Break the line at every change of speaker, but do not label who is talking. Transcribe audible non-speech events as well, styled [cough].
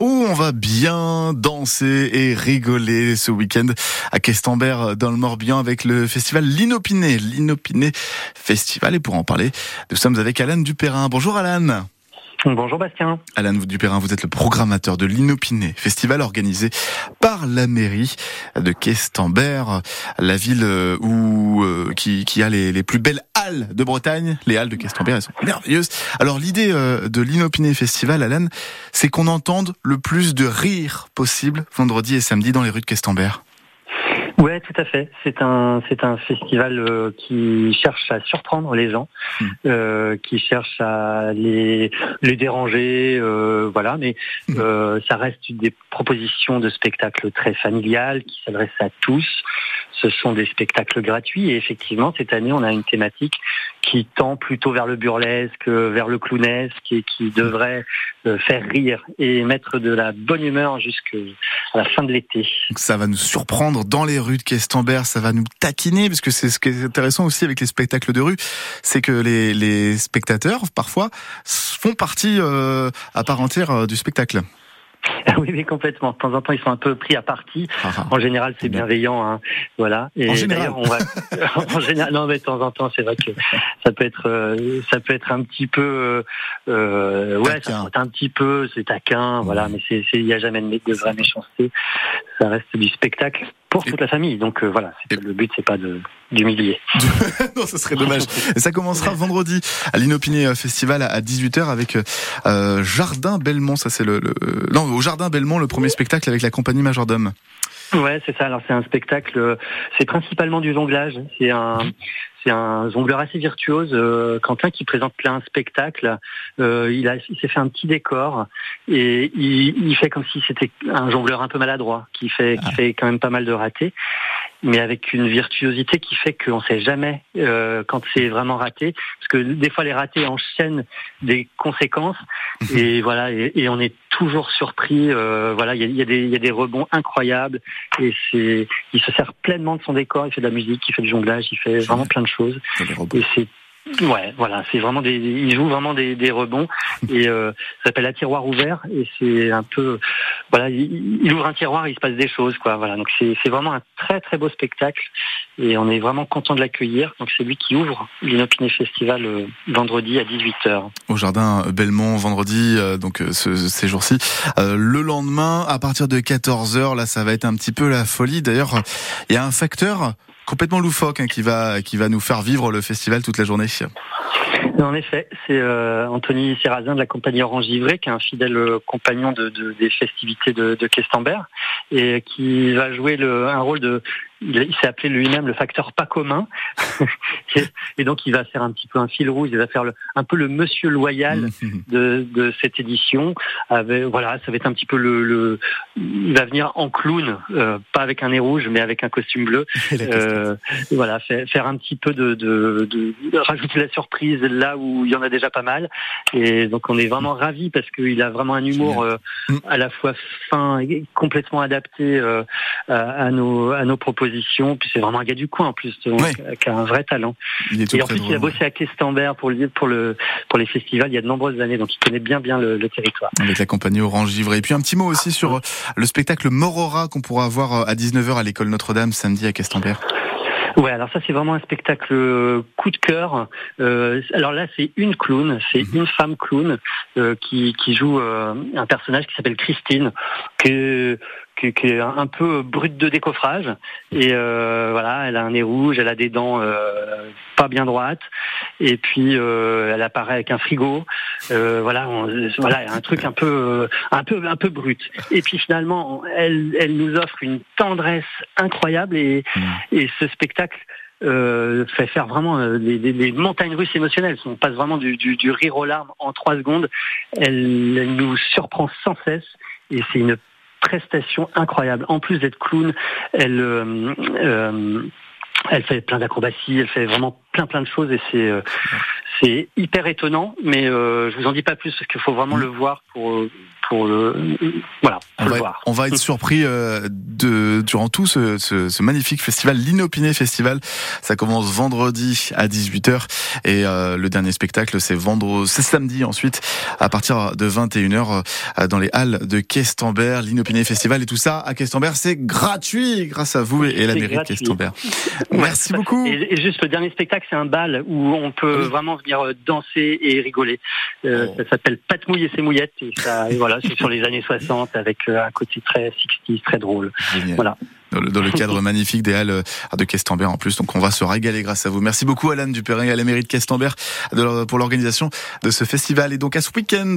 où on va bien danser et rigoler ce week-end à Questembert dans le Morbihan avec le festival L'Inopiné. L'Inopiné Festival. Et pour en parler, nous sommes avec Alan Dupérin. Bonjour Alan.
Bonjour Bastien.
Alain Dupérin, vous êtes le programmateur de l'Inopiné, festival organisé par la mairie de Questembert, la ville euh, où euh, qui, qui a les, plus belles halles de Bretagne. Les halles de Questembert, elles sont merveilleuses. Alors l'idée euh, de l'Inopiné Festival, Alain, c'est qu'on entende le plus de rire possible vendredi et samedi dans les rues de Questembert.
Ouais, tout à fait. C'est un c'est un festival euh, qui cherche à surprendre les gens, hmm. euh, qui cherche à les les déranger, euh, voilà. Mais hmm. euh, ça reste des propositions de spectacles très familiales qui s'adressent à tous. Ce sont des spectacles gratuits et effectivement cette année on a une thématique qui tend plutôt vers le burlesque, vers le clownesque et qui devrait euh, faire rire et mettre de la bonne humeur jusqu'à la fin de l'été.
Ça va nous surprendre dans les rues de Questembert, ça va nous taquiner, parce que c'est ce qui est intéressant aussi avec les spectacles de rue, c'est que les, les, spectateurs, parfois, font partie euh, à part entière euh, du spectacle. [laughs]
oui, mais complètement. De temps en temps, ils sont un peu pris à partie. Ah, ah. en général, c'est bienveillant, hein. voilà.
Et en général,
on va... [laughs] en général, non, mais de temps en temps, c'est vrai que ça peut être, euh, ça peut être un petit peu, euh, ouais, ça peut être un petit peu, c'est taquin, voilà. Mais c'est, il n'y a jamais de vraie méchanceté. Ça reste du spectacle pour toute la famille. Donc euh, voilà, le but c'est pas de d'humilier. [laughs]
non, ce serait dommage. Et ça commencera vendredi à l'Inopiné Festival à 18h avec euh, Jardin Belmont. Ça c'est le, le, non au Jardin Belmont le premier spectacle avec la compagnie Majordome.
Ouais, c'est ça. Alors c'est un spectacle, c'est principalement du jonglage. C'est un, c'est un jongleur assez virtuose, euh, Quentin, qui présente plein de spectacles. Euh, il, a, il s'est fait un petit décor et il, il fait comme si c'était un jongleur un peu maladroit, qui fait, qui ah. fait quand même pas mal de ratés mais avec une virtuosité qui fait qu'on ne sait jamais euh, quand c'est vraiment raté, parce que des fois les ratés enchaînent des conséquences, mhm. et voilà, et, on est toujours surpris. Euh, voilà, il y a, y a, des rebonds incroyables, et c'est, il se sert pleinement de son décor. Il fait de la musique, il fait du jonglage, il fait vraiment plein de choses, et c'est Ouais, voilà, c'est vraiment des, il joue vraiment des, des rebonds et euh, ça s'appelle un tiroir ouvert et c'est un peu, voilà, il, ouvre un tiroir, il se passe des choses, quoi. Voilà, donc c'est vraiment un très très beau spectacle et on est vraiment content de l'accueillir. Donc c'est lui qui ouvre l'Inopiné Festival euh, vendredi à 18h.
Au jardin Belmont vendredi, euh, donc euh, ce, ces jours-ci. le lendemain, à partir de 14h, là, ça va être un petit peu la folie. D'ailleurs, il y a un facteur complètement loufoque hein, qui va qui va nous faire vivre le festival toute la journée.
En effet, c'est euh, Anthony Serrazin de la compagnie Orange Livré, qui est un fidèle euh, compagnon de, de, des festivités de, de et qui va jouer un rôle de il, s'est appelé lui-même le facteur pas commun. [laughs] et, donc, il va faire un petit peu un fil rouge, il va faire le, un peu le monsieur loyal mmh. de, de cette édition. Avec, voilà, ça va être un petit peu le, le il va venir en clown, euh, pas avec un nez rouge, mais avec un costume bleu. [laughs] Euh, voilà, faire, faire, un petit peu de, de, de, rajouter la surprise là où il y en a déjà pas mal. Et donc, on est vraiment ravis parce qu'il a vraiment un humour euh, à la fois fin et complètement adapté à, à, nos, à nos propositions puis c'est vraiment un gars du coin en plus, qui a un vrai talent. et en plus, il a bossé à Questembert pour, le, pour, le, pour les festivals il y a de nombreuses années, donc il connaît bien bien le, territoire.
Avec la compagnie Orange Givré. Et puis un petit mot aussi sur euh, le spectacle Morora qu'on pourra voir euh, à 19h à l'école Notre-Dame samedi à Questembert.
Ouais, alors ça c'est vraiment un spectacle euh, coup de cœur. Euh, alors là c'est une clown, c'est mhm. une femme clown euh, qui, qui joue un personnage qui s'appelle Christine, que qui, qui, est un peu brute de décoffrage. Et euh, voilà, elle a un nez rouge, elle a des dents euh, pas bien droites, et puis euh, elle apparaît avec un frigo. Euh, voilà, voilà, un truc un peu, un peu, un peu brut. Et puis finalement, elle, elle nous offre une tendresse incroyable, et, mmh. et ce spectacle. Euh, fait faire vraiment des, des, des, montagnes russes émotionnelles. On passe vraiment du, du, du rire aux larmes en trois secondes. Elle, elle nous surprend sans cesse et c'est une prestation incroyable. En plus d'être clown, elle euh, euh, elle fait plein d'acrobaties, elle fait vraiment plein plein de choses et c'est euh, c'est hyper étonnant, mais euh, je vous en dis pas plus parce qu'il faut vraiment le voir pour pour le voilà.
On va,
voir.
on va être surpris euh, de durant tout ce, ce, ce magnifique festival, l'Inopiné Festival. Ça commence vendredi à 18h et euh, le dernier spectacle c'est vendredi, c'est samedi ensuite à partir de 21h euh, dans les halles de Questembert, l'Inopiné Festival et tout ça à Questembert, c'est gratuit grâce à vous et la mairie de Questembert. [laughs] Merci beaucoup.
Et, juste le dernier spectacle, c'est un bal où on peut vraiment venir danser et rigoler. Euh, oh. Ça s'appelle Patmouille et ses mouillettes et ça et voilà, c'est sur les années 60 avec un côté très 60 très drôle. Voilà.
Dans le, cadre [laughs] magnifique des Halles de Questembert en plus. Donc on va se régaler grâce à vous. Merci beaucoup Alan Dupérin à la mairie de Questembert pour l'organisation de ce festival et donc à ce week-end.